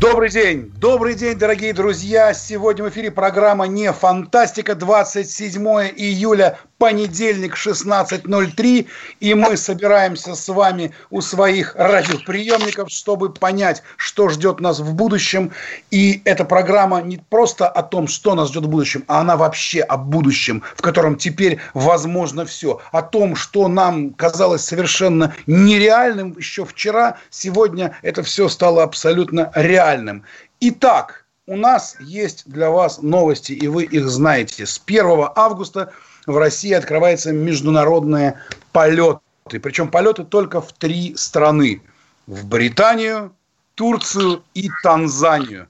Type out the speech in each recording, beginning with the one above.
Добрый день, добрый день, дорогие друзья. Сегодня в эфире программа «Не фантастика», 27 июля понедельник 16.03, и мы собираемся с вами у своих радиоприемников, чтобы понять, что ждет нас в будущем. И эта программа не просто о том, что нас ждет в будущем, а она вообще о будущем, в котором теперь возможно все. О том, что нам казалось совершенно нереальным еще вчера, сегодня это все стало абсолютно реальным. Итак, у нас есть для вас новости, и вы их знаете. С 1 августа – в России открываются международные полеты. Причем полеты только в три страны. В Британию, Турцию и Танзанию.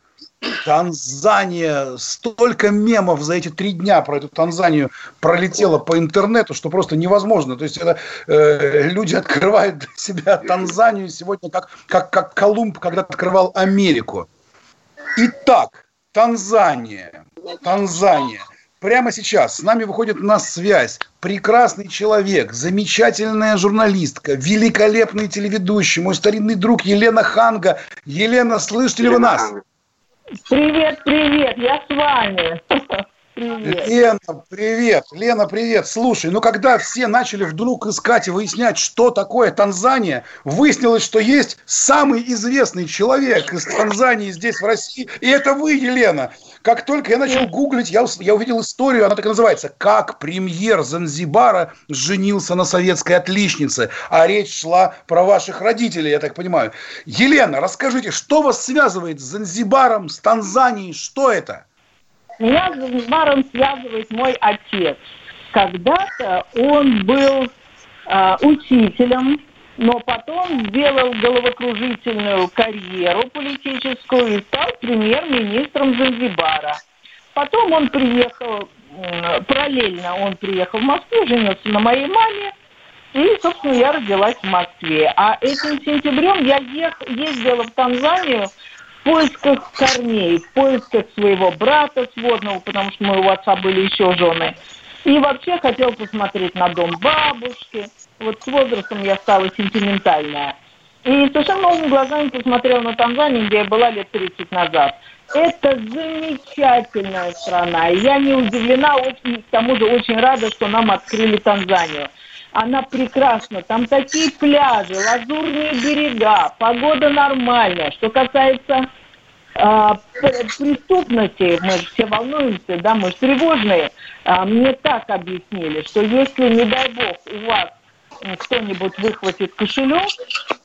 Танзания, столько мемов за эти три дня про эту Танзанию пролетело по интернету, что просто невозможно. То есть это э, люди открывают для себя Танзанию сегодня как, как, как Колумб когда открывал Америку. Итак, Танзания. Танзания. Прямо сейчас с нами выходит на связь прекрасный человек, замечательная журналистка, великолепный телеведущий, мой старинный друг Елена Ханга. Елена, слышите ли вы нас? Привет, привет, я с вами. Привет. Лена, привет. Лена, привет. Слушай, ну когда все начали вдруг искать и выяснять, что такое Танзания, выяснилось, что есть самый известный человек из Танзании здесь, в России, и это вы, Елена. Как только я начал гуглить, я, я увидел историю, она так и называется «Как премьер Занзибара женился на советской отличнице». А речь шла про ваших родителей, я так понимаю. Елена, расскажите, что вас связывает с Занзибаром, с Танзанией, что это? Меня с Занзибаром связывает мой отец. Когда-то он был э, учителем, но потом сделал головокружительную карьеру политическую и стал премьер-министром Занзибара. Потом он приехал, параллельно он приехал в Москву, женился на моей маме, и, собственно, я родилась в Москве. А этим сентябрем я ездила в Танзанию поисках корней, в поисках своего брата сводного, потому что мы у отца были еще жены. И вообще хотел посмотреть на дом бабушки. Вот с возрастом я стала сентиментальная. И совершенно новыми глазами посмотрела на Танзанию, где я была лет 30 назад. Это замечательная страна. Я не удивлена, очень, к тому же очень рада, что нам открыли Танзанию. Она прекрасна. Там такие пляжи, лазурные берега, погода нормальная. Что касается преступности, мы все волнуемся, да, мы тревожные. Э, мне так объяснили, что если, не дай бог, у вас кто-нибудь выхватит кошелек,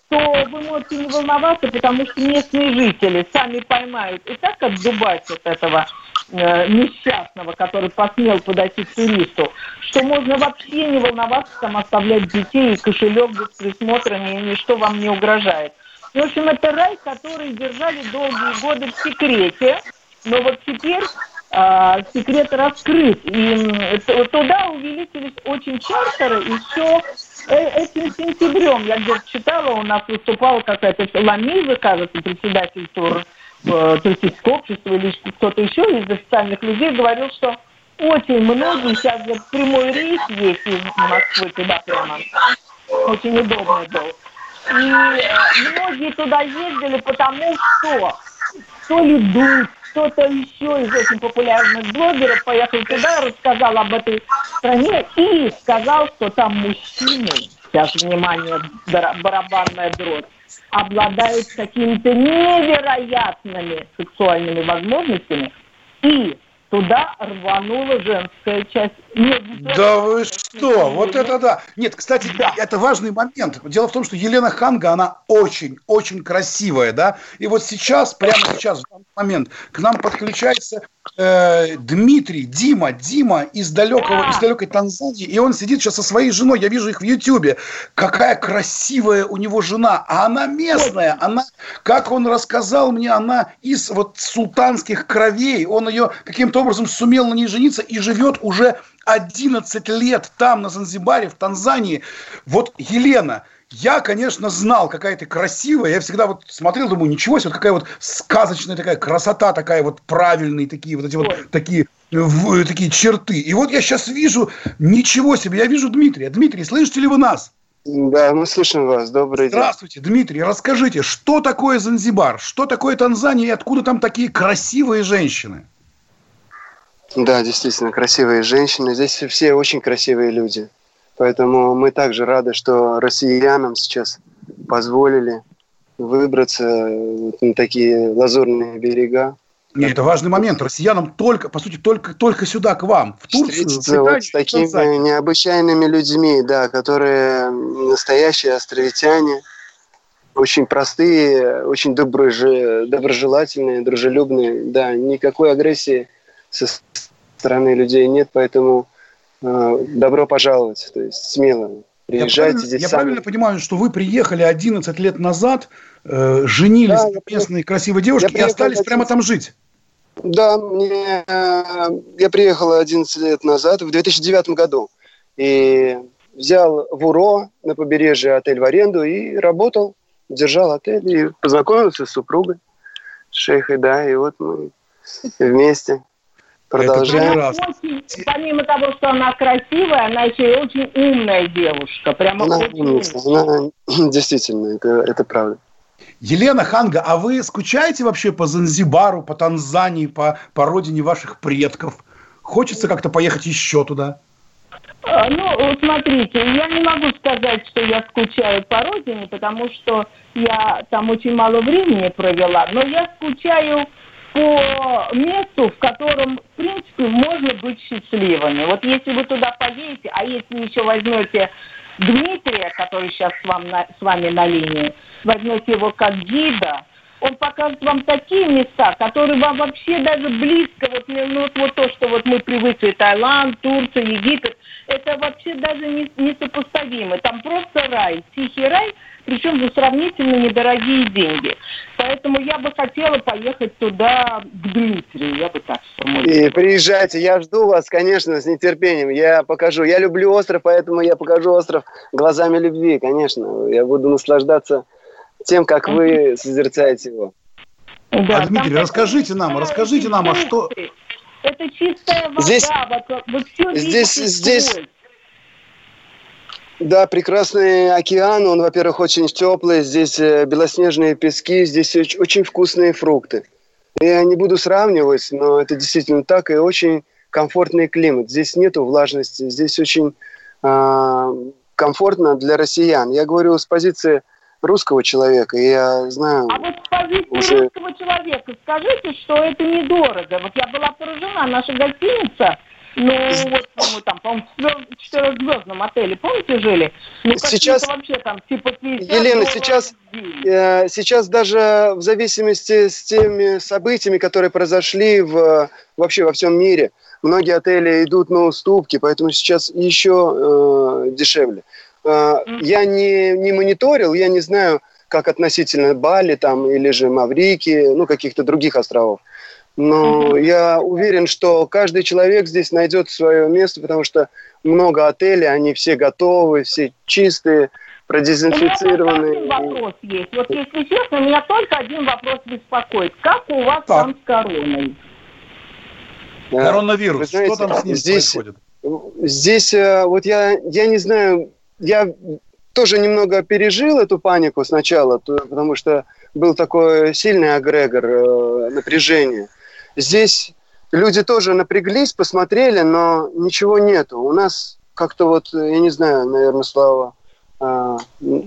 то вы можете не волноваться, потому что местные жители сами поймают и так отдубать от этого э, несчастного, который посмел подойти к туристу, что можно вообще не волноваться, там оставлять детей и кошелек без присмотра, ни, ничто вам не угрожает. В общем, это рай, который держали долгие годы в секрете, но вот теперь э, секрет раскрыт. И туда увеличились очень чартеры еще Э, этим сентябрем я где-то читала, у нас выступала какая-то Ламиза, кажется, председатель тур э, туристического общества или кто-то еще из официальных людей говорил, что очень многие сейчас вот прямой рейс есть из Москвы туда прямо. Очень удобный был. И э, многие туда ездили, потому что то ли дух, кто-то еще из очень популярных блогеров поехал туда, рассказал об этой стране и сказал, что там мужчины, сейчас внимание, барабанная дробь, обладают какими-то невероятными сексуальными возможностями, и туда рванула женская часть Нет, да вы что? Вот это да. Нет, кстати, да. это важный момент. Дело в том, что Елена Ханга, она очень, очень красивая, да. И вот сейчас, прямо сейчас, в данный момент, к нам подключается э, Дмитрий, Дима, Дима из далекого, да. из далекой Танзании, и он сидит сейчас со своей женой. Я вижу их в Ютьюбе. Какая красивая у него жена, а она местная, она, как он рассказал мне, она из вот султанских кровей. Он ее каким-то образом сумел на ней жениться и живет уже 11 лет там, на Занзибаре, в Танзании. Вот Елена, я, конечно, знал, какая ты красивая. Я всегда вот смотрел, думаю, ничего себе, вот какая вот сказочная такая красота, такая вот правильные такие вот эти Ой. вот такие, в, такие черты. И вот я сейчас вижу, ничего себе, я вижу Дмитрия. Дмитрий, слышите ли вы нас? Да, мы слышим вас. Добрый день. Здравствуйте, Дмитрий. Расскажите, что такое Занзибар? Что такое Танзания и откуда там такие красивые женщины? Да, действительно, красивые женщины. Здесь все очень красивые люди. Поэтому мы также рады, что россиянам сейчас позволили выбраться на такие лазурные берега. Нет, это важный момент. Россиянам только, по сути, только, только сюда, к вам, в Турцию. Встретиться вот с такими Танзанию. необычайными людьми, да, которые настоящие островитяне, очень простые, очень доброжелательные, дружелюбные. Да, никакой агрессии со стороны людей нет, поэтому э, добро пожаловать, то есть смело. Приезжайте я здесь Я сами. правильно понимаю, что вы приехали 11 лет назад, э, женились да, на местной красивой девушке и остались 11... прямо там жить? Да, мне, э, я приехал 11 лет назад, в 2009 году, и взял в УРО на побережье отель в аренду и работал, держал отель и познакомился с супругой, с шейхой, да, и вот мы вместе. Продолжаем. Она очень, помимо того, что она красивая, она еще и очень умная девушка. Прямо она умница. Она, действительно, это, это правда. Елена Ханга, а вы скучаете вообще по Занзибару, по Танзании, по, по родине ваших предков? Хочется как-то поехать еще туда? А, ну, смотрите, я не могу сказать, что я скучаю по родине, потому что я там очень мало времени провела, но я скучаю по месту, в котором, в принципе, можно быть счастливыми. Вот если вы туда поедете, а если еще возьмете Дмитрия, который сейчас с, вам на, с вами на линии, возьмете его как гида, он покажет вам такие места, которые вам вообще даже близко, вот, ну, вот то, что вот мы привыкли, Таиланд, Турция, Египет, это вообще даже не, несопоставимо. Там просто рай, тихий рай, причем за сравнительно недорогие деньги. Поэтому я бы хотела поехать туда к Дмитрию, я бы так сформулировала. И приезжайте, я жду вас, конечно, с нетерпением. Я покажу. Я люблю остров, поэтому я покажу остров глазами любви, конечно. Я буду наслаждаться тем, как вы созерцаете его. Да, а, Дмитрий, расскажите нам, расскажите нам, а что... Это чистая вода, здесь, вот, вот все здесь, здесь, да, прекрасный океан, он, во-первых, очень теплый, здесь э, белоснежные пески, здесь очень вкусные фрукты. Я не буду сравнивать, но это действительно так, и очень комфортный климат. Здесь нету влажности, здесь очень э, комфортно для россиян. Я говорю с позиции русского человека, и я знаю... А вот с позиции уже... русского человека скажите, что это недорого. Вот я была поражена, наша гостиница ну, вот мы там, по-моему, в четырехзвездном отеле, помните, жили? Ну, сейчас, вообще там, типа 50 Елена, сейчас, э, сейчас даже в зависимости с теми событиями, которые произошли в, вообще во всем мире, многие отели идут на уступки, поэтому сейчас еще э, дешевле. Mm-hmm. Я не, не мониторил, я не знаю, как относительно Бали там, или же Маврики, ну, каких-то других островов. Но я уверен, что каждый человек здесь найдет свое место, потому что много отелей, они все готовы, все чистые, продезинфицированные. У меня один вопрос есть. Вот если честно, меня только один вопрос беспокоит. Как у вас так. там с короной? Коронавирус, знаете, что там с ним здесь, происходит? Здесь, э, вот я, я не знаю, я тоже немного пережил эту панику сначала, потому что был такой сильный агрегор э, напряжения. Здесь люди тоже напряглись, посмотрели, но ничего нету. У нас как-то вот, я не знаю, наверное, Слава, э,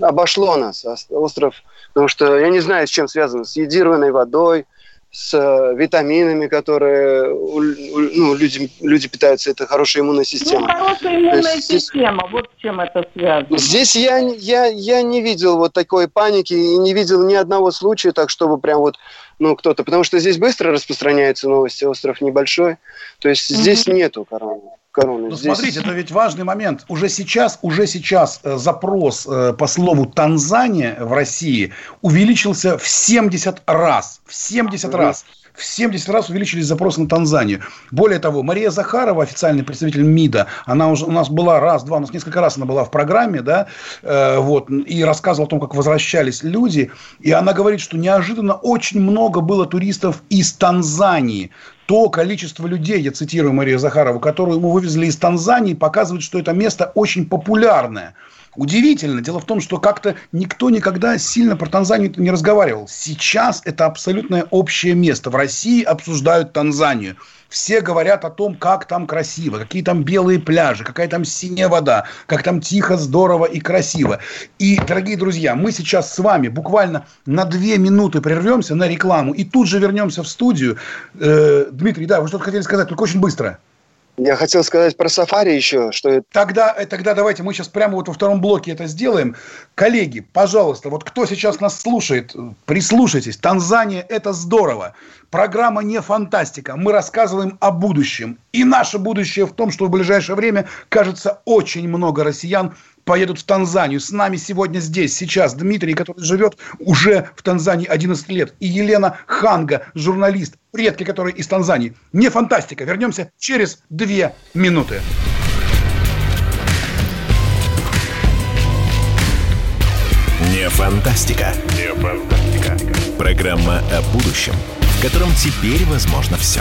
обошло нас остров, потому что я не знаю, с чем связано, с едированной водой, с э, витаминами, которые ну, люди, люди питаются, это хорошая иммунная система. Ну, хорошая иммунная есть, система, здесь, вот с чем это связано. Здесь я, я, я не видел вот такой паники и не видел ни одного случая, так чтобы прям вот, ну, кто-то, потому что здесь быстро распространяются новости, остров небольшой, то есть здесь mm-hmm. нету короны короны. Ну, Здесь... смотрите, это ведь важный момент. Уже сейчас, уже сейчас э, запрос э, по слову Танзания в России увеличился в 70 раз. В 70 раз в 70 раз увеличились запросы на Танзанию. Более того, Мария Захарова, официальный представитель МИДа, она уже у нас была раз, два, у нас несколько раз она была в программе, да, э, вот, и рассказывала о том, как возвращались люди, и она говорит, что неожиданно очень много было туристов из Танзании то количество людей, я цитирую Марию Захарову, которую мы вывезли из Танзании, показывает, что это место очень популярное. Удивительно. Дело в том, что как-то никто никогда сильно про Танзанию не разговаривал. Сейчас это абсолютное общее место. В России обсуждают Танзанию. Все говорят о том, как там красиво, какие там белые пляжи, какая там синяя вода, как там тихо, здорово и красиво. И, дорогие друзья, мы сейчас с вами буквально на две минуты прервемся на рекламу и тут же вернемся в студию. Э, Дмитрий, да, вы что-то хотели сказать, только очень быстро. Я хотел сказать про сафари еще, что Тогда, э, тогда давайте мы сейчас прямо вот во втором блоке это сделаем. Коллеги, пожалуйста, вот кто сейчас нас слушает, прислушайтесь. Танзания – это здорово. Программа не фантастика. Мы рассказываем о будущем. И наше будущее в том, что в ближайшее время, кажется, очень много россиян поедут в Танзанию. С нами сегодня здесь, сейчас Дмитрий, который живет уже в Танзании 11 лет. И Елена Ханга, журналист, предки которые из Танзании. Не фантастика. Вернемся через две минуты. Не фантастика. Не фантастика. Программа о будущем, в котором теперь возможно все.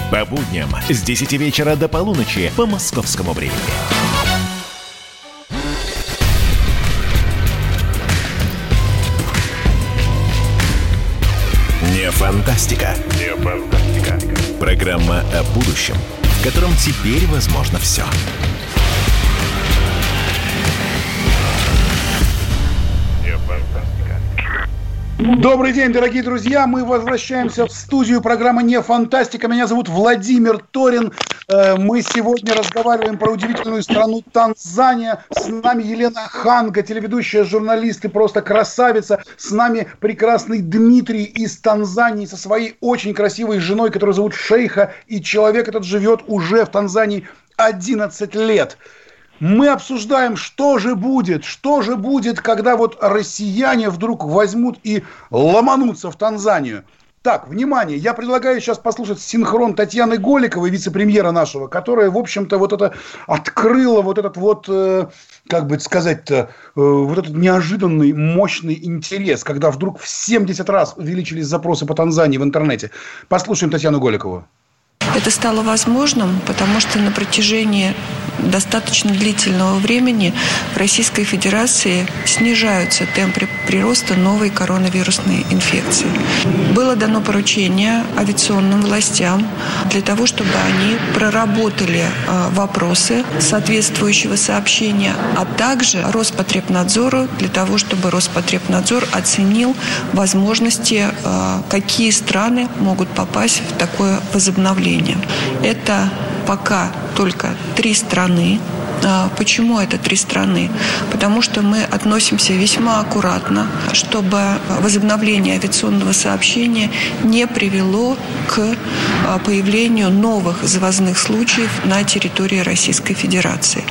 По будням с 10 вечера до полуночи по московскому времени. Не фантастика. Не фантастика. Программа о будущем, в котором теперь возможно все. Добрый день, дорогие друзья. Мы возвращаемся в студию программы «Не фантастика». Меня зовут Владимир Торин. Э, мы сегодня разговариваем про удивительную страну Танзания. С нами Елена Ханга, телеведущая, журналист и просто красавица. С нами прекрасный Дмитрий из Танзании со своей очень красивой женой, которую зовут Шейха. И человек этот живет уже в Танзании 11 лет мы обсуждаем, что же будет, что же будет, когда вот россияне вдруг возьмут и ломанутся в Танзанию. Так, внимание, я предлагаю сейчас послушать синхрон Татьяны Голиковой, вице-премьера нашего, которая, в общем-то, вот это открыла вот этот вот, э, как бы сказать-то, э, вот этот неожиданный, мощный интерес, когда вдруг в 70 раз увеличились запросы по Танзании в интернете. Послушаем Татьяну Голикову. Это стало возможным, потому что на протяжении достаточно длительного времени в Российской Федерации снижаются темпы прироста новой коронавирусной инфекции. Было дано поручение авиационным властям для того, чтобы они проработали э, вопросы соответствующего сообщения, а также Роспотребнадзору для того, чтобы Роспотребнадзор оценил возможности, э, какие страны могут попасть в такое возобновление населения. Это пока только три страны. А, почему это три страны? Потому что мы относимся весьма аккуратно, чтобы возобновление авиационного сообщения не привело к а, появлению новых завозных случаев на территории Российской Федерации.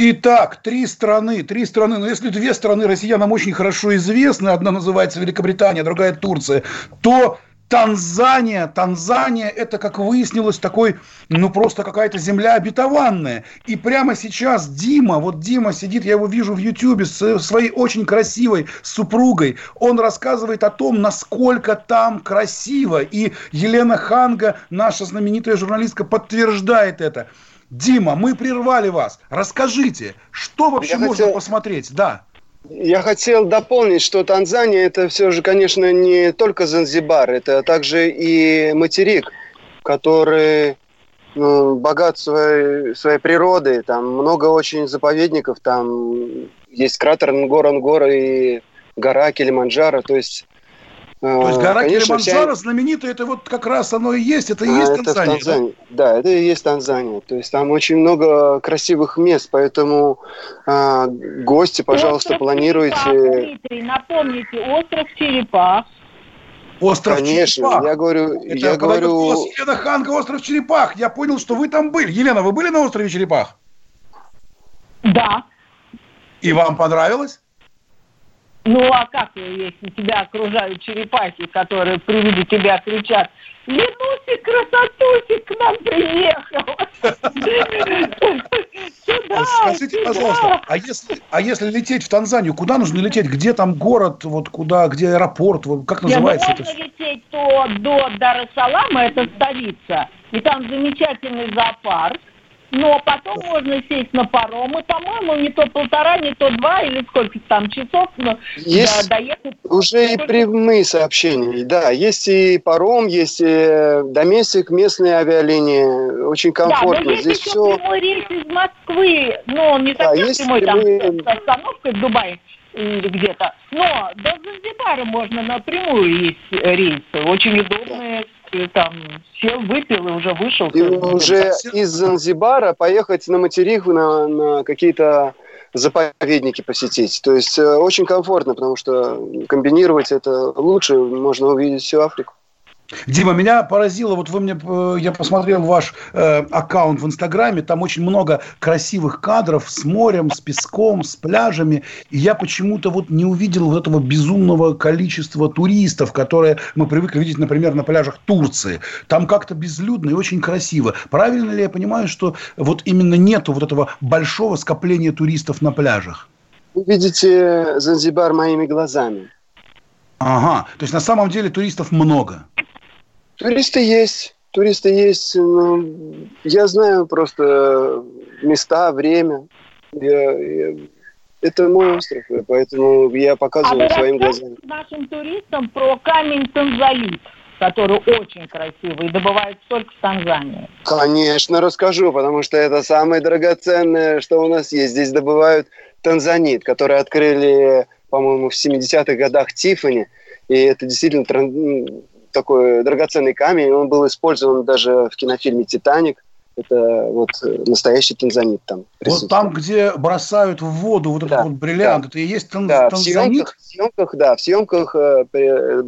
Итак, три страны, три страны. Но если две страны россиянам очень хорошо известны, одна называется Великобритания, другая Турция, то Танзания, Танзания, это, как выяснилось, такой, ну, просто какая-то земля обетованная. И прямо сейчас Дима, вот Дима сидит, я его вижу в Ютьюбе с своей очень красивой супругой. Он рассказывает о том, насколько там красиво. И Елена Ханга, наша знаменитая журналистка, подтверждает это. Дима, мы прервали вас. Расскажите, что вообще я можно хотел... посмотреть? Да. Я хотел дополнить, что Танзания это все же, конечно, не только Занзибар, это также и материк, который ну, богат своей, своей природой, там много очень заповедников, там есть кратер Нгора-Нгора и гора Килиманджаро, то есть то есть гора Конечно, Килиманджаро вся... знаменитая, это вот как раз оно и есть, это и а, есть это Танзания. Танзания. Да? да, это и есть Танзания. То есть там очень много красивых мест, поэтому э, гости, пожалуйста, остров планируйте. Черепах, Дмитрий, напомните, остров Черепах. Остров Конечно, Черепах. я говорю, это я говорю. Елена Ханга, остров Черепах. Я понял, что вы там были. Елена, вы были на острове Черепах? Да. И вам понравилось? Ну а как, если тебя окружают черепахи, которые при виде тебя кричат, Ленусик, красотусик к нам приехал. Скажите, пожалуйста, а если, а если лететь в Танзанию, куда нужно лететь? Где там город, вот куда, где аэропорт, как называется это? Можно лететь то до Дар-Салама, это столица, и там замечательный зоопарк, но потом можно сесть на паром, и, по-моему, не то полтора, не то два, или сколько там часов но есть доехать. Уже и прямые сообщения, да, есть и паром, есть и доместик, местные авиалинии, очень комфортно. Да, но есть Здесь еще все... прямой рейс из Москвы, но он не да, совсем прямой, прямые... там с остановкой в Дубае или где-то, но до Занзибара можно напрямую есть рейсы, очень удобные, там сел, выпил и уже вышел. И уже из Занзибара поехать на материк на, на какие-то заповедники посетить. То есть э, очень комфортно, потому что комбинировать это лучше, можно увидеть всю Африку. Дима, меня поразило, вот вы мне, э, я посмотрел ваш э, аккаунт в Инстаграме, там очень много красивых кадров с морем, с песком, с пляжами, и я почему-то вот не увидел вот этого безумного количества туристов, которые мы привыкли видеть, например, на пляжах Турции. Там как-то безлюдно и очень красиво. Правильно ли я понимаю, что вот именно нету вот этого большого скопления туристов на пляжах? Вы видите Занзибар моими глазами. Ага, то есть на самом деле туристов много. Туристы есть. Туристы есть. Но я знаю просто места, время. Я, я, это мой остров, поэтому я показываю а своим глазами. нашим туристам про камень Танзалит, который очень красивый и добывают только в Танзании. Конечно, расскажу, потому что это самое драгоценное, что у нас есть. Здесь добывают танзанит, который открыли, по-моему, в 70-х годах Тифани. И это действительно такой драгоценный камень. Он был использован даже в кинофильме «Титаник». Это вот настоящий танзанит там. Вот там, где бросают в воду вот да, этот вот бриллиант, да. это и есть тан- да, танзанит? В съемках, в съемках, да, в съемках э, э,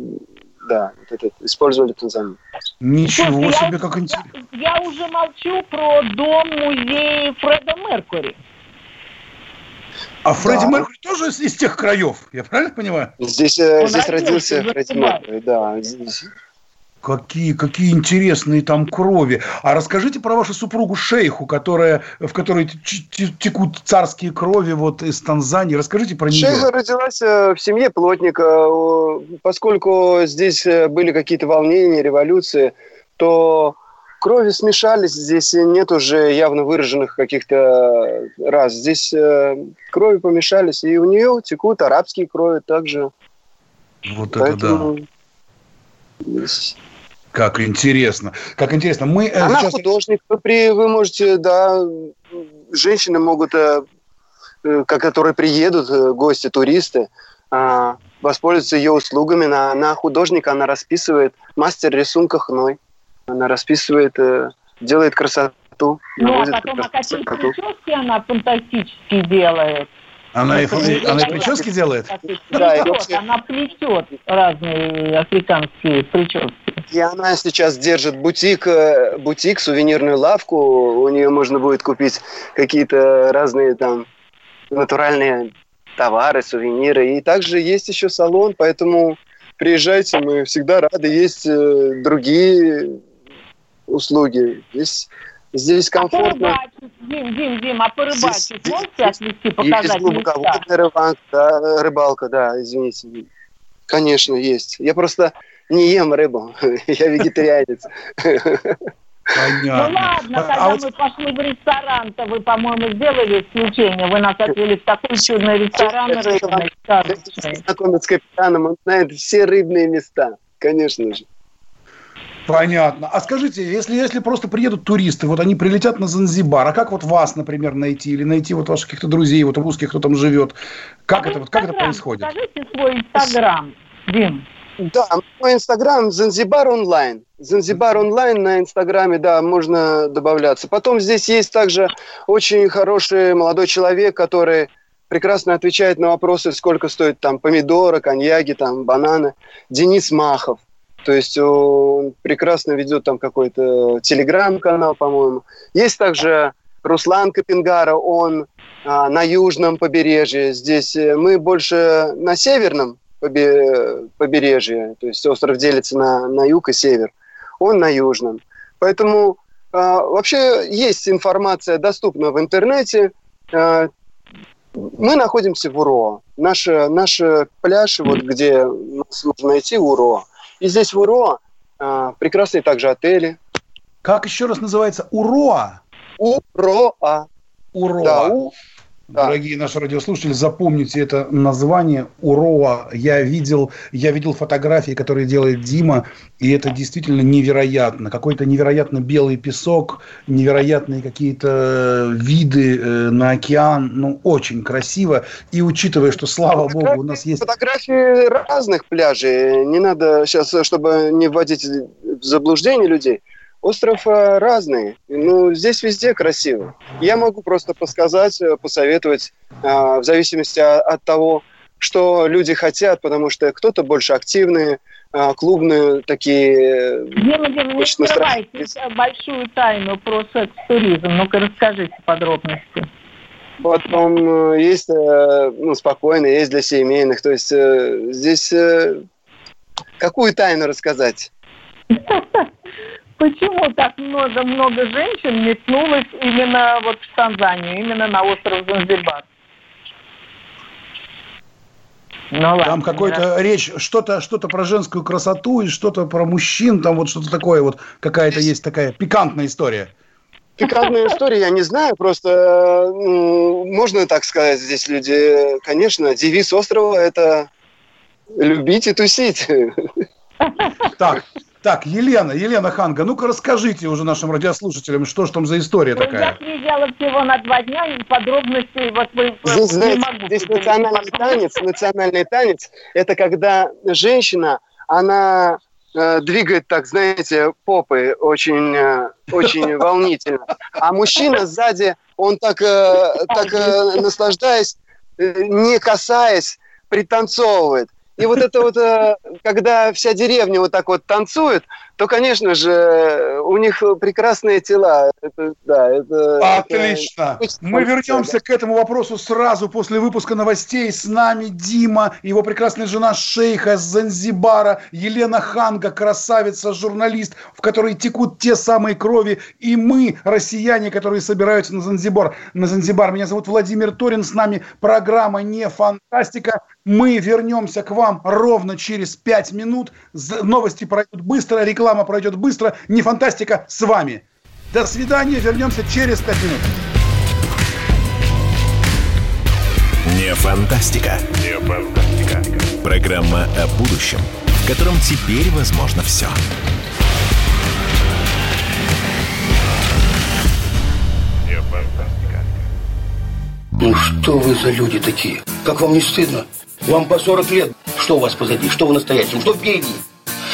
да, вот этот, использовали танзанит. Ничего Слушай, себе, я, как интересно. Я, я уже молчу про дом-музей Фреда Меркури. А Фредди да. Меркьюри тоже из, из тех краев, я правильно понимаю? Здесь, э, здесь родился Фредди Меркьюри, да. Здесь. Какие, какие интересные там крови. А расскажите про вашу супругу Шейху, которая, в которой текут царские крови вот из Танзании. Расскажите про нее. Шейха родилась э, в семье плотника. Поскольку здесь э, были какие-то волнения, революции, то крови смешались, здесь нет уже явно выраженных каких-то раз. Здесь э, крови помешались, и у нее текут арабские крови также. Вот Поэтому... это да. Как интересно. Как интересно. Мы, э, Она сейчас... художник. Вы, при, вы можете, да, женщины могут, э, э, которые приедут, э, гости, туристы, э, воспользоваться ее услугами. Она, она художник, она расписывает, мастер рисунка хной. Она расписывает, э, делает красоту. Ну, а потом, а какие прически она фантастически делает. Она, и, она и прически делает? Да, она плетет разные африканские прически. И она сейчас держит бутик, э, бутик, сувенирную лавку. У нее можно будет купить какие-то разные там натуральные товары, сувениры. И также есть еще салон, поэтому приезжайте, мы всегда рады. Есть э, другие услуги. Здесь, здесь а комфортно. А Дим, Дим, Дим, а порыбачить можете отвести, показать есть глубоководная рыбалка, да, рыбалка, да, извините. Конечно, есть. Я просто не ем рыбу, я вегетарианец. Понятно. Ну ладно, а когда а мы вот... пошли в ресторан-то, вы, по-моему, сделали исключение. Вы нас отвели в такой чудный ресторан рыбный, Знакомец с капитаном, он знает все рыбные места, конечно же. Понятно. А скажите, если, если просто приедут туристы, вот они прилетят на Занзибар, а как вот вас, например, найти? Или найти вот ваших каких-то друзей, вот русских, кто там живет? Как, а это, вот, как это происходит? Скажите свой Инстаграм, Дим. Да, мой Инстаграм Занзибар онлайн. Занзибар онлайн на Инстаграме, да, можно добавляться. Потом здесь есть также очень хороший молодой человек, который прекрасно отвечает на вопросы, сколько стоит там помидоры, коньяки, там бананы. Денис Махов. То есть он прекрасно ведет там какой-то телеграм-канал, по-моему. Есть также Руслан Капингара, он а, на южном побережье. Здесь э, мы больше на северном побережье, то есть остров делится на, на юг и север, он на южном. Поэтому э, вообще есть информация доступна в интернете. Э, мы находимся в УРО. Наш, наш пляж, вот где нас можно найти, УРО. И здесь в УРО э, прекрасные также отели. Как еще раз называется? УРОА? УРОА. УРОА. Да, у, да. Дорогие наши радиослушатели, запомните это название Урова. Я видел, я видел фотографии, которые делает Дима, и это действительно невероятно. Какой-то невероятно белый песок, невероятные какие-то виды э, на океан. Ну, очень красиво. И учитывая, что, слава богу, у нас есть... Фотографии разных пляжей. Не надо сейчас, чтобы не вводить в заблуждение людей. Остров э, разный, ну, здесь везде красиво. Я могу просто подсказать, э, посоветовать, э, в зависимости от того, что люди хотят, потому что кто-то больше активные, клубные такие... Дима, не скрывайте большую тайну про секс-туризм. Ну-ка, расскажите подробности. Потом есть ну, спокойно, есть для семейных. То есть здесь какую тайну рассказать? Почему так много, много женщин метнулось именно вот в Танзанию, именно на остров Занзибар? Ну, ладно, там какой-то да. речь, что-то что про женскую красоту и что-то про мужчин, там вот что-то такое, вот какая-то есть такая пикантная история. Пикантная история, я не знаю, просто ну, можно так сказать, здесь люди, конечно, девиз острова – это любить и тусить. Так, так, Елена, Елена Ханга, ну-ка расскажите уже нашим радиослушателям, что же там за история ну, такая? Я приезжала всего на два дня, и подробностей вот вы здесь, знаете, могу здесь национальный танец, национальный танец, это когда женщина, она э, двигает так, знаете, попы очень, э, очень волнительно, а мужчина сзади, он так, э, так э, наслаждаясь, э, не касаясь, пританцовывает. И вот это вот, э, когда вся деревня вот так вот танцует, то, конечно же, у них прекрасные тела. Это, да, это, Отлично. Это... Мы вернемся к этому вопросу сразу после выпуска новостей. С нами Дима, его прекрасная жена Шейха с Занзибара, Елена Ханга, красавица, журналист, в которой текут те самые крови, и мы, россияне, которые собираются на Занзибар. На Занзибар. Меня зовут Владимир Торин, с нами программа «Не фантастика». Мы вернемся к вам ровно через пять минут. Новости пройдут быстро, реклама реклама пройдет быстро. Не фантастика с вами. До свидания. Вернемся через 5 минут. Не фантастика. Не фантастика. Программа о будущем, в котором теперь возможно все. Не фантастика. Ну что вы за люди такие? Как вам не стыдно? Вам по 40 лет. Что у вас позади? Что в настоящем? Что впереди?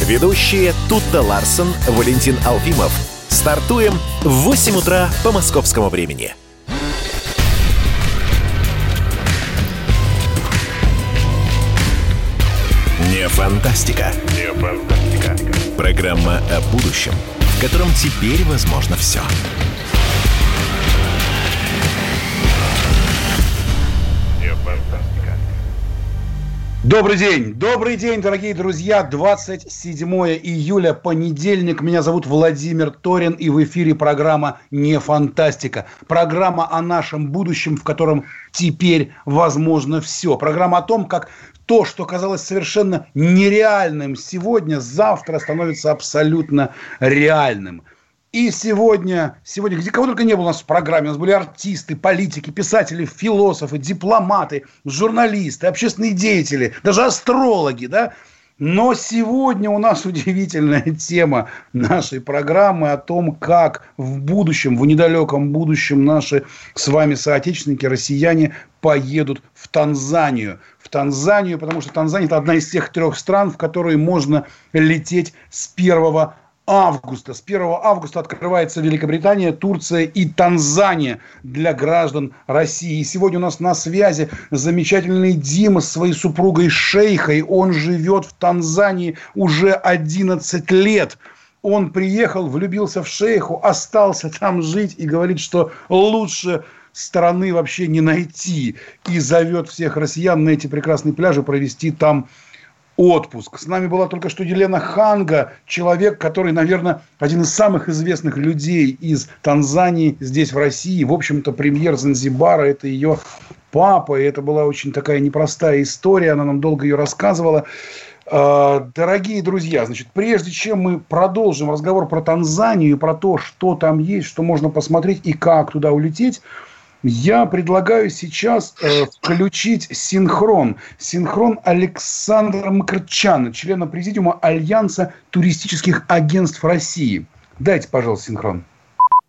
Ведущие Тутта Ларсон, Валентин Алфимов. Стартуем в 8 утра по московскому времени. Не фантастика. Не фантастика. Программа о будущем, в котором теперь возможно все. Добрый день, добрый день, дорогие друзья. 27 июля, понедельник. Меня зовут Владимир Торин, и в эфире программа «Не фантастика». Программа о нашем будущем, в котором теперь возможно все. Программа о том, как то, что казалось совершенно нереальным сегодня, завтра становится абсолютно реальным. И сегодня, сегодня, где кого только не было у нас в программе, у нас были артисты, политики, писатели, философы, дипломаты, журналисты, общественные деятели, даже астрологи, да. Но сегодня у нас удивительная тема нашей программы о том, как в будущем, в недалеком будущем наши с вами соотечественники, россияне, поедут в Танзанию. В Танзанию, потому что Танзания – это одна из тех трех стран, в которые можно лететь с первого августа. С 1 августа открывается Великобритания, Турция и Танзания для граждан России. И сегодня у нас на связи замечательный Дима с своей супругой Шейхой. Он живет в Танзании уже 11 лет. Он приехал, влюбился в Шейху, остался там жить и говорит, что лучше страны вообще не найти. И зовет всех россиян на эти прекрасные пляжи провести там отпуск. С нами была только что Елена Ханга, человек, который, наверное, один из самых известных людей из Танзании здесь, в России. В общем-то, премьер Занзибара – это ее папа. И это была очень такая непростая история. Она нам долго ее рассказывала. А, дорогие друзья, значит, прежде чем мы продолжим разговор про Танзанию и про то, что там есть, что можно посмотреть и как туда улететь – я предлагаю сейчас э, включить синхрон. Синхрон Александра Макарчана, члена президиума Альянса туристических агентств России. Дайте, пожалуйста, синхрон.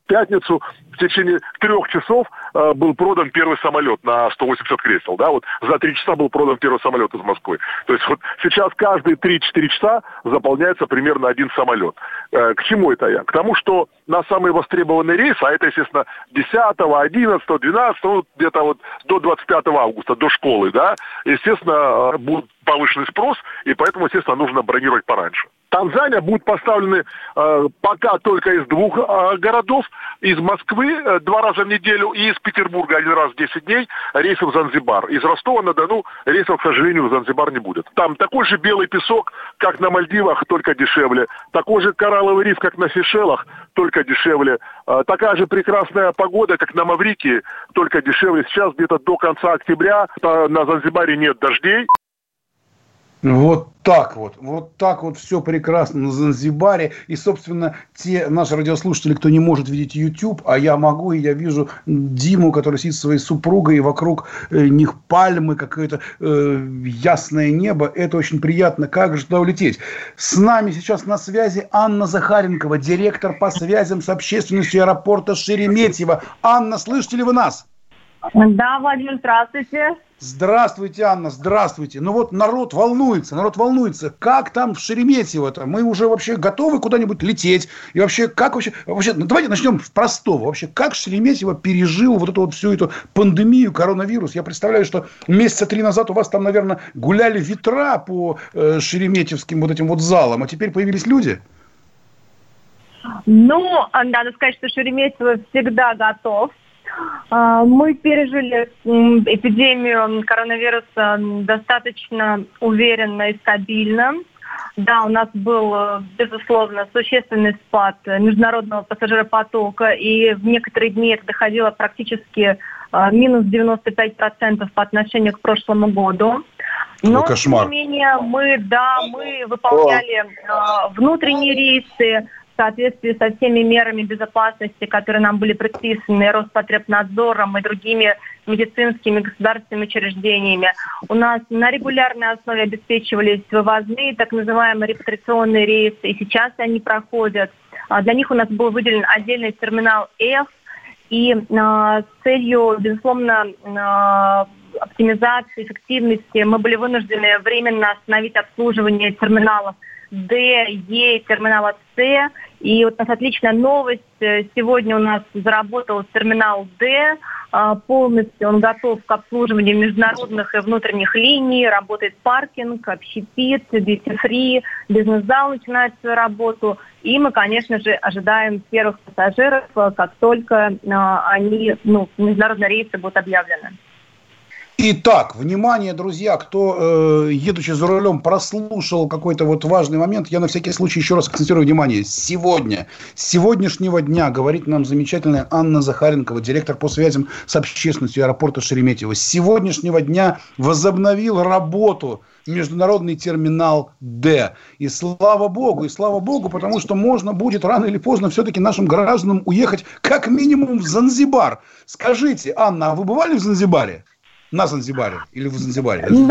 В пятницу в течение трех часов был продан первый самолет на 180 кресел, да, вот за три часа был продан первый самолет из Москвы. То есть вот сейчас каждые 3-4 часа заполняется примерно один самолет. Э, к чему это я? К тому, что на самые востребованные рейсы, а это, естественно, 10, 11, 12, ну, где-то вот до 25 августа, до школы, да, естественно, э, будет повышенный спрос, и поэтому, естественно, нужно бронировать пораньше. Танзания будет поставлены э, пока только из двух э, городов, из Москвы э, два раза в неделю и из Петербурга один раз в 10 дней рейсов в Занзибар. Из Ростова-на-Дону рейсов, к сожалению, в Занзибар не будет. Там такой же белый песок, как на Мальдивах, только дешевле. Такой же коралловый риф, как на Сейшелах, только дешевле. Э, такая же прекрасная погода, как на Маврикии, только дешевле. Сейчас где-то до конца октября э, на Занзибаре нет дождей. Вот так вот, вот так вот все прекрасно на Занзибаре. И, собственно, те наши радиослушатели, кто не может видеть YouTube, а я могу, и я вижу Диму, который сидит со своей супругой, и вокруг э, них пальмы, какое-то э, ясное небо. Это очень приятно. Как же туда улететь? С нами сейчас на связи Анна Захаренкова, директор по связям с общественностью аэропорта Шереметьево. Анна, слышите ли вы нас? Да, Владимир, здравствуйте. Здравствуйте, Анна, здравствуйте. Ну вот народ волнуется, народ волнуется. Как там в Шереметьево-то? Мы уже вообще готовы куда-нибудь лететь? И вообще, как вообще... вообще ну, давайте начнем с простого. Вообще, как Шереметьево пережил вот эту вот всю эту пандемию, коронавирус? Я представляю, что месяца три назад у вас там, наверное, гуляли ветра по э, шереметьевским вот этим вот залам, а теперь появились люди? Ну, надо сказать, что Шереметьево всегда готов мы пережили эпидемию коронавируса достаточно уверенно и стабильно. Да, у нас был, безусловно, существенный спад международного пассажиропотока, и в некоторые дни это доходило практически а, минус 95% по отношению к прошлому году. Но, тем не менее, мы, да, мы выполняли э, внутренние рейсы, соответствии со всеми мерами безопасности, которые нам были предписаны Роспотребнадзором и другими медицинскими государственными учреждениями. У нас на регулярной основе обеспечивались вывозные, так называемые репатриационные рейсы, и сейчас они проходят. А для них у нас был выделен отдельный терминал F, и э, с целью, безусловно, э, оптимизации, эффективности мы были вынуждены временно остановить обслуживание терминалов Д, Е, терминала С. И вот у нас отличная новость. Сегодня у нас заработал терминал Д. А, полностью он готов к обслуживанию международных и внутренних линий. Работает паркинг, общепит, бьюти-фри, бизнес-зал начинает свою работу. И мы, конечно же, ожидаем первых пассажиров, как только а, они, ну, международные рейсы будут объявлены. Итак, внимание, друзья, кто, э, едучи за рулем, прослушал какой-то вот важный момент, я на всякий случай еще раз акцентирую внимание. Сегодня, с сегодняшнего дня, говорит нам замечательная Анна Захаренкова, директор по связям с общественностью аэропорта Шереметьево, с сегодняшнего дня возобновил работу международный терминал Д. И слава богу, и слава богу, потому что можно будет рано или поздно все-таки нашим гражданам уехать как минимум в Занзибар. Скажите, Анна, а вы бывали в Занзибаре? На Занзибаре или в Занзибаре? Ну,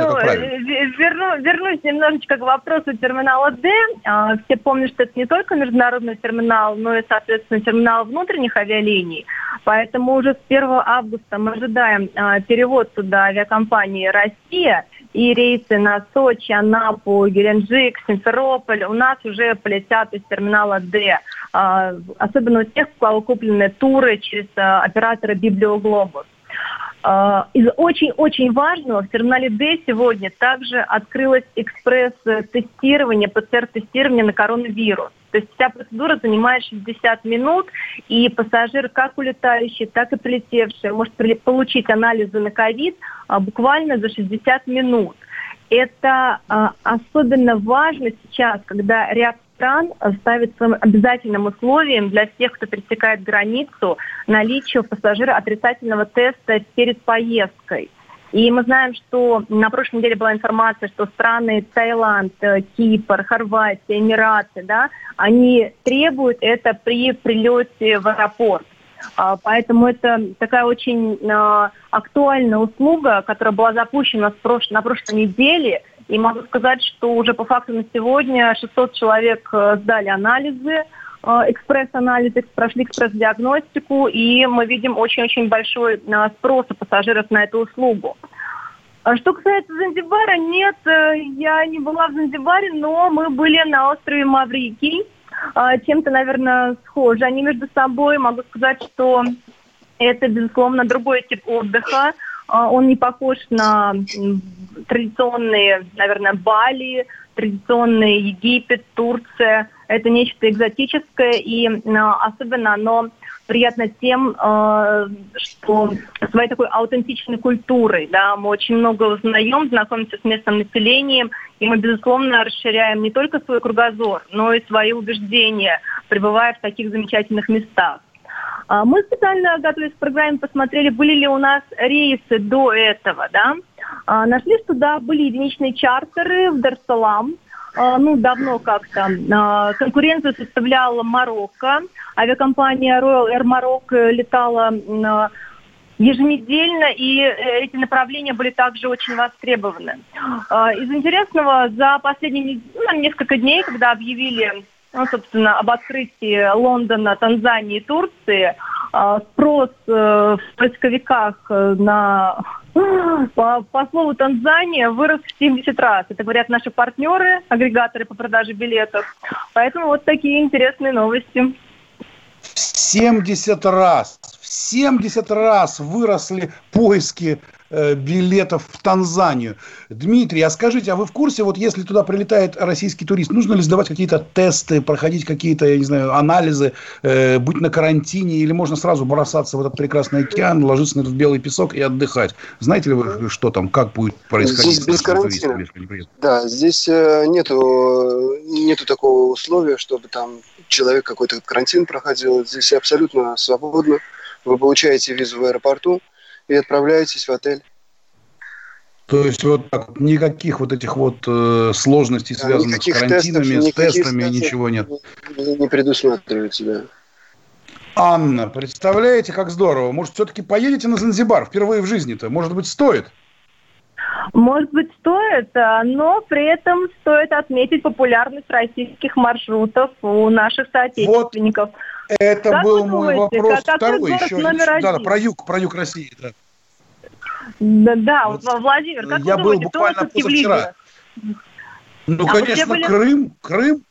верну, вернусь немножечко к вопросу терминала D. А, все помнят, что это не только международный терминал, но и, соответственно, терминал внутренних авиалиний. Поэтому уже с 1 августа мы ожидаем а, перевод туда авиакомпании «Россия» и рейсы на Сочи, Анапу, Геленджик, Симферополь у нас уже полетят из терминала D. А, особенно у тех, у кого куплены туры через оператора «Библиоглобус». А, из очень-очень важного в терминале D сегодня также открылось экспресс-тестирование, ПЦР-тестирование на коронавирус. То есть вся процедура занимает 60 минут, и пассажир, как улетающий, так и прилетевший, может получить анализы на ковид а, буквально за 60 минут. Это а, особенно важно сейчас, когда ряд стран ставит своим обязательным условием для всех, кто пересекает границу, наличие у пассажира отрицательного теста перед поездкой. И мы знаем, что на прошлой неделе была информация, что страны Таиланд, э, Кипр, Хорватия, Эмираты, да, они требуют это при прилете в аэропорт. А, поэтому это такая очень а, актуальная услуга, которая была запущена на прошлой неделе и могу сказать, что уже по факту на сегодня 600 человек э, сдали анализы, э, экспресс-анализы, прошли экспресс-диагностику, и мы видим очень-очень большой э, спрос у пассажиров на эту услугу. А что касается Занзибара, нет, я не была в Занзибаре, но мы были на острове Маврикий, чем-то, наверное, схожи. Они между собой, могу сказать, что это, безусловно, другой тип отдыха. А, он не похож на традиционные, наверное, Бали, традиционный Египет, Турция. Это нечто экзотическое, и особенно оно приятно тем, а, что своей такой аутентичной культурой, да, мы очень много узнаем, знакомимся с местным населением, и мы, безусловно, расширяем не только свой кругозор, но и свои убеждения, пребывая в таких замечательных местах. А, мы специально, готовясь к программе, посмотрели, были ли у нас рейсы до этого, да. А, нашли, что да, были единичные чартеры в Дарсалам, а, ну, давно как-то. Конкуренцию составляла Марокко. Авиакомпания Royal Air Morocco летала еженедельно, и э, эти направления были также очень востребованы. Из интересного, за последние ну, несколько дней, когда объявили ну, собственно, об открытии Лондона, Танзании и Турции, а, спрос э, в поисковиках э, на по, по слову Танзания вырос в 70 раз. Это говорят наши партнеры, агрегаторы по продаже билетов. Поэтому вот такие интересные новости. 70 раз. В 70 раз выросли поиски билетов в Танзанию. Дмитрий, а скажите, а вы в курсе, вот если туда прилетает российский турист, нужно ли сдавать какие-то тесты, проходить какие-то, я не знаю, анализы, э, быть на карантине, или можно сразу бросаться в этот прекрасный океан, ложиться на этот белый песок и отдыхать? Знаете ли вы, что там, как будет происходить? Здесь без карантина. Да, здесь э, нету, нету такого условия, чтобы там человек какой-то карантин проходил. Здесь абсолютно свободно. Вы получаете визу в аэропорту, и отправляетесь в отель. То есть вот так, никаких вот этих вот э, сложностей, да, связанных с карантинами, тестов, с тестами, ничего нет. Не, не предусматривается, да. Анна, представляете, как здорово. Может, все-таки поедете на Занзибар впервые в жизни-то? Может быть, стоит? Может быть, стоит, а, но при этом стоит отметить популярность российских маршрутов у наших соотечественников. Вот это как был мой думаете, вопрос как, второй еще. Номер один? Да, про юг, про юг России, да. Да, да вот, Владимир, как Я вы был думаете, буквально позавчера. Ну, а конечно, были... Крым, Крым.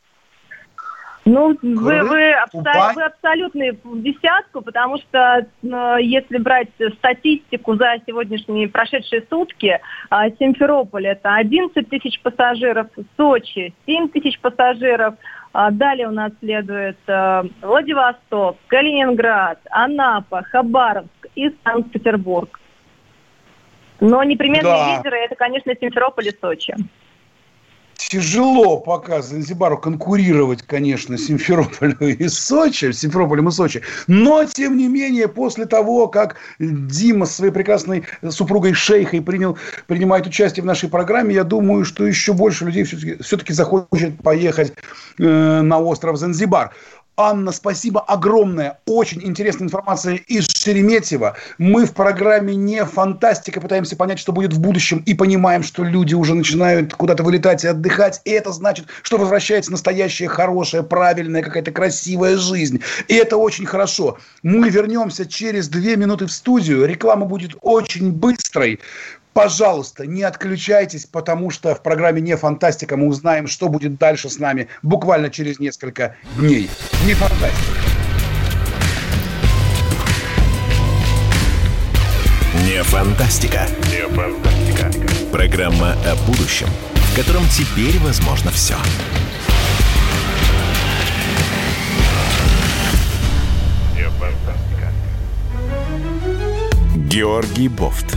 Ну, вы, вы, абсо- вы абсолютно в десятку, потому что э, если брать статистику за сегодняшние прошедшие сутки, э, Симферополь это 11 тысяч пассажиров, Сочи 7 тысяч пассажиров, далее у нас следует э, Владивосток, Калининград, Анапа, Хабаровск и Санкт-Петербург. Но непременные да. лидеры это, конечно, Симферополь и Сочи. Тяжело пока Занзибару конкурировать, конечно, Симферополю и Сочи, Симферополем и Сочи. Но, тем не менее, после того, как Дима со своей прекрасной супругой Шейхой принял, принимает участие в нашей программе, я думаю, что еще больше людей все-таки, все-таки захочет поехать э, на остров Занзибар. Анна, спасибо огромное. Очень интересная информация из Шереметьева. Мы в программе «Не фантастика» пытаемся понять, что будет в будущем, и понимаем, что люди уже начинают куда-то вылетать и отдыхать. И это значит, что возвращается настоящая, хорошая, правильная, какая-то красивая жизнь. И это очень хорошо. Мы вернемся через две минуты в студию. Реклама будет очень быстрой. Пожалуйста, не отключайтесь, потому что в программе «Не фантастика» мы узнаем, что будет дальше с нами буквально через несколько дней. Не фантастика. Не фантастика. Не фантастика. Программа о будущем, в котором теперь возможно все. Не фантастика. Георгий Бофт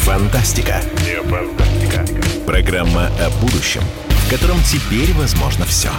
Фантастика. Не фантастика. Программа о будущем, в котором теперь возможно все.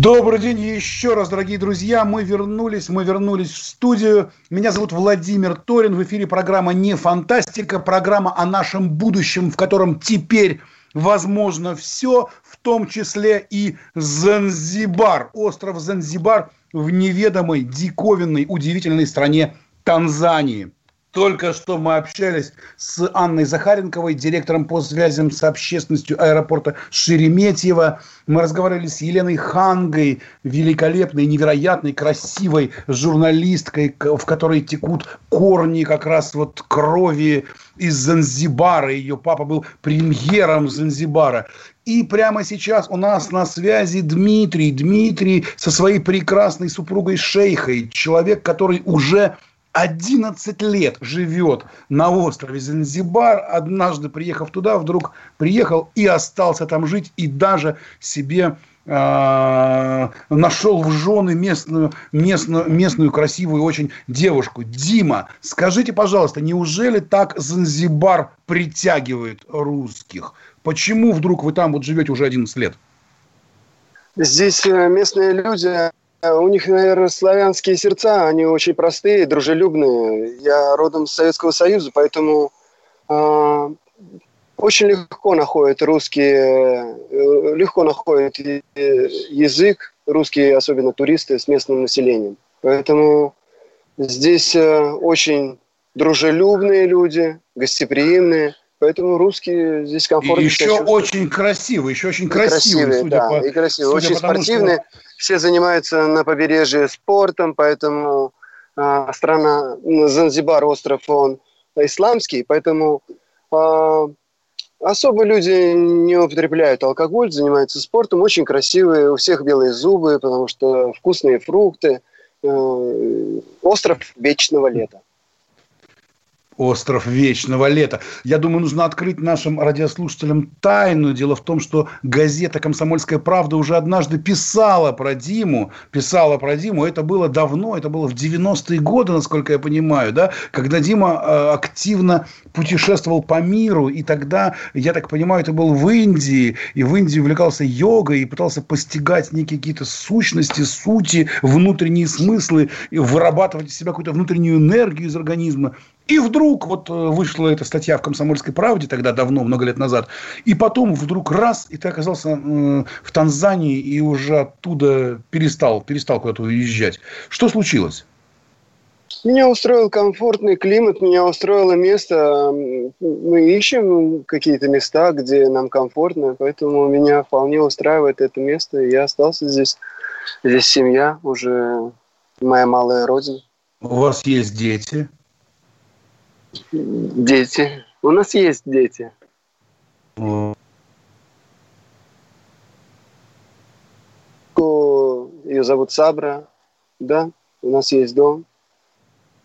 Добрый день еще раз, дорогие друзья. Мы вернулись, мы вернулись в студию. Меня зовут Владимир Торин. В эфире программа «Не фантастика». Программа о нашем будущем, в котором теперь возможно все, в том числе и Занзибар, остров Занзибар в неведомой, диковинной, удивительной стране Танзании. Только что мы общались с Анной Захаренковой, директором по связям с общественностью аэропорта Шереметьево. Мы разговаривали с Еленой Хангой, великолепной, невероятной, красивой журналисткой, в которой текут корни как раз вот крови из Занзибара. Ее папа был премьером Занзибара. И прямо сейчас у нас на связи Дмитрий. Дмитрий со своей прекрасной супругой Шейхой. Человек, который уже 11 лет живет на острове Занзибар. Однажды, приехав туда, вдруг приехал и остался там жить. И даже себе э, нашел в жены местную, местную, местную красивую очень девушку. Дима, скажите, пожалуйста, неужели так Занзибар притягивает русских? Почему вдруг вы там вот живете уже 11 лет? Здесь э, местные люди у них, наверное, славянские сердца, они очень простые, дружелюбные. Я родом с Советского Союза, поэтому э, очень легко находят русские, э, легко находят язык, русские, особенно туристы, с местным населением. Поэтому здесь э, очень дружелюбные люди, гостеприимные. Поэтому русские здесь комфортно. И еще очень красивые, еще очень красивые, красивые судя да, по, и красивые, очень спортивные. Что все занимаются на побережье спортом, поэтому э, страна Занзибар, остров, он исламский, поэтому э, особо люди не употребляют алкоголь, занимаются спортом, очень красивые, у всех белые зубы, потому что вкусные фрукты, э, остров вечного лета. Остров вечного лета. Я думаю, нужно открыть нашим радиослушателям тайну. Дело в том, что газета «Комсомольская правда» уже однажды писала про Диму. Писала про Диму. Это было давно, это было в 90-е годы, насколько я понимаю, да, когда Дима э, активно путешествовал по миру. И тогда, я так понимаю, это был в Индии. И в Индии увлекался йогой и пытался постигать некие какие-то сущности, сути, внутренние смыслы, и вырабатывать из себя какую-то внутреннюю энергию из организма. И вдруг вот э, вышла эта статья в «Комсомольской правде» тогда давно, много лет назад. И потом вдруг раз, и ты оказался э, в Танзании и уже оттуда перестал, перестал куда-то уезжать. Что случилось? Меня устроил комфортный климат, меня устроило место. Мы ищем какие-то места, где нам комфортно, поэтому меня вполне устраивает это место. Я остался здесь. Здесь семья, уже моя малая родина. У вас есть дети? Дети. У нас есть дети. Ее зовут Сабра. Да, у нас есть дом.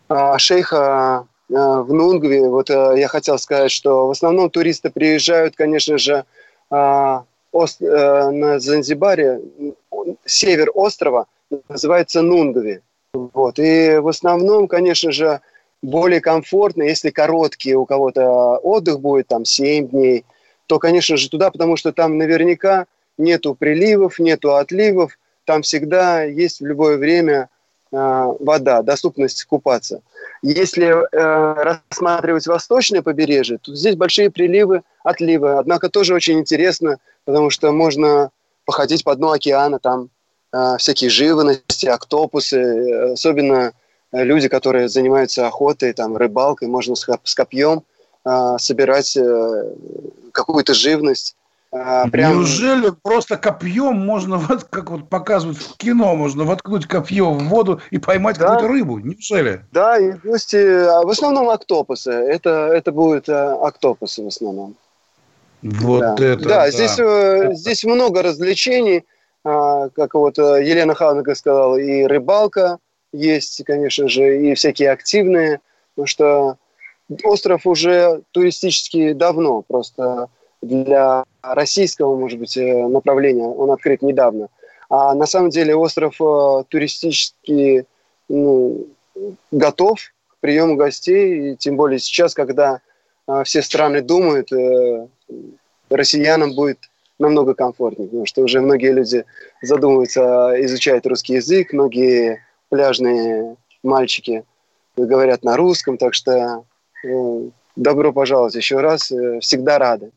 А шейха а, в Нунгве, вот а, я хотел сказать, что в основном туристы приезжают, конечно же, а, а, на Занзибаре, север острова, называется Нунгви. Вот. И в основном, конечно же, более комфортно, если короткий у кого-то отдых будет, там 7 дней, то, конечно же, туда, потому что там наверняка нету приливов, нету отливов, там всегда есть в любое время э, вода, доступность купаться. Если э, рассматривать восточное побережье, то здесь большие приливы, отливы. Однако тоже очень интересно, потому что можно походить по дну океана, там э, всякие живности, октопусы, особенно Э, люди, которые занимаются охотой, там, рыбалкой, можно с, копьем э, собирать э, какую-то живность. Э, прям... Неужели просто копьем можно, вот как вот показывают в кино, можно воткнуть копье в воду и поймать да? какую-то рыбу? Неужели? Да, и пусть, а в основном октопусы. Это, это будут октопусы в основном. Вот да. это. Да, да. Здесь, здесь много развлечений, а, как вот Елена Ханга сказала, и рыбалка, есть, конечно же, и всякие активные, потому что остров уже туристически давно, просто для российского, может быть, э, направления он открыт недавно. А на самом деле остров э, туристически ну, готов к приему гостей, и тем более сейчас, когда э, все страны думают, россиянам будет намного комфортнее, потому что уже многие люди задумываются, изучают русский язык, многие пляжные мальчики говорят на русском, так что э, добро пожаловать еще раз, э, всегда рады.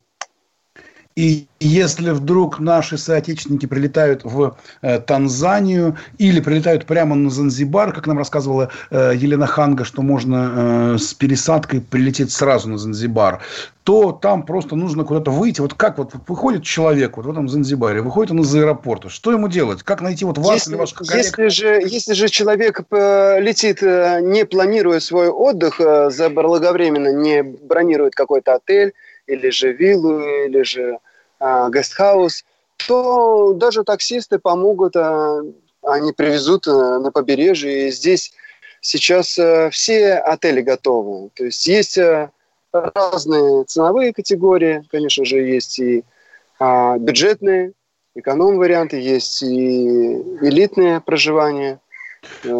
И если вдруг наши соотечественники прилетают в э, Танзанию или прилетают прямо на Занзибар, как нам рассказывала э, Елена Ханга, что можно э, с пересадкой прилететь сразу на Занзибар, то там просто нужно куда-то выйти. Вот как вот выходит человек вот в этом Занзибаре, выходит он из аэропорта, что ему делать? Как найти вот вас если, или ваших коллег? Если же, если же человек летит, не планируя свой отдых, заблаговременно не бронирует какой-то отель, или же виллу, или же гестхаус, то даже таксисты помогут, э, они привезут э, на побережье. И здесь сейчас э, все отели готовы. То есть есть э, разные ценовые категории, конечно же, есть и э, бюджетные, эконом-варианты, есть и элитное проживание –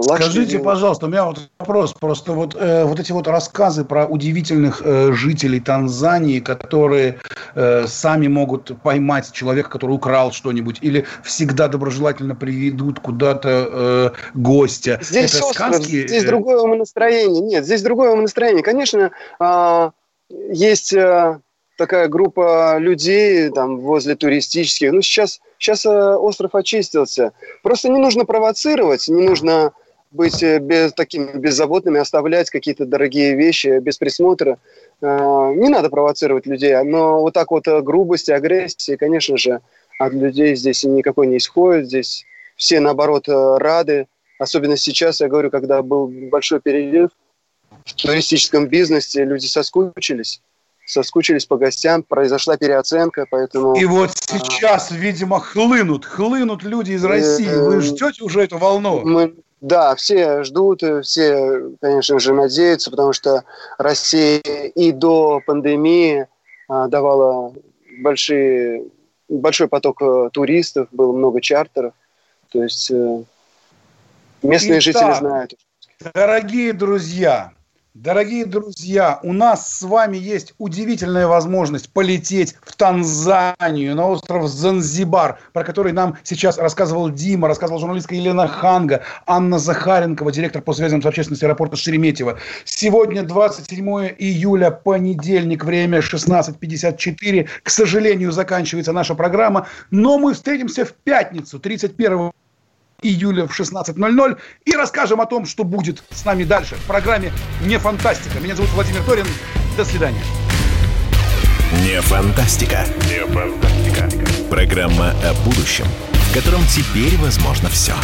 Скажите, пожалуйста, у меня вот вопрос. Просто вот, э, вот эти вот рассказы про удивительных э, жителей Танзании, которые э, сами могут поймать человека, который украл что-нибудь, или всегда доброжелательно приведут куда-то э, гостя. Здесь Это остров, сказки? здесь другое умонастроение. Нет, здесь другое умонастроение. Конечно, э, есть... Э, такая группа людей там возле туристических. Ну, сейчас, сейчас э, остров очистился. Просто не нужно провоцировать, не нужно быть э, без, такими беззаботными, оставлять какие-то дорогие вещи без присмотра. Э, не надо провоцировать людей, но вот так вот грубости, агрессии, конечно же, от людей здесь никакой не исходит. Здесь все, наоборот, рады. Особенно сейчас, я говорю, когда был большой перерыв в туристическом бизнесе, люди соскучились соскучились по гостям, произошла переоценка, поэтому... И вот сейчас, а, видимо, хлынут, хлынут люди из России. Вы э, ждете уже эту волну? Мы, Да, все ждут, все, конечно же, надеются, потому что Россия и до пандемии а, давала большие, большой поток э, туристов, было много чартеров. То есть э, местные Итак, жители знают. Дорогие друзья, Дорогие друзья, у нас с вами есть удивительная возможность полететь в Танзанию, на остров Занзибар, про который нам сейчас рассказывал Дима, рассказывала журналистка Елена Ханга, Анна Захаренкова, директор по связям с общественностью аэропорта Шереметьево. Сегодня 27 июля, понедельник, время 16.54. К сожалению, заканчивается наша программа, но мы встретимся в пятницу, 31 июля в 16.00 и расскажем о том, что будет с нами дальше в программе «Не фантастика». Меня зовут Владимир Торин. До свидания. Не фантастика. Не фантастика. Программа о будущем, в котором теперь возможно все.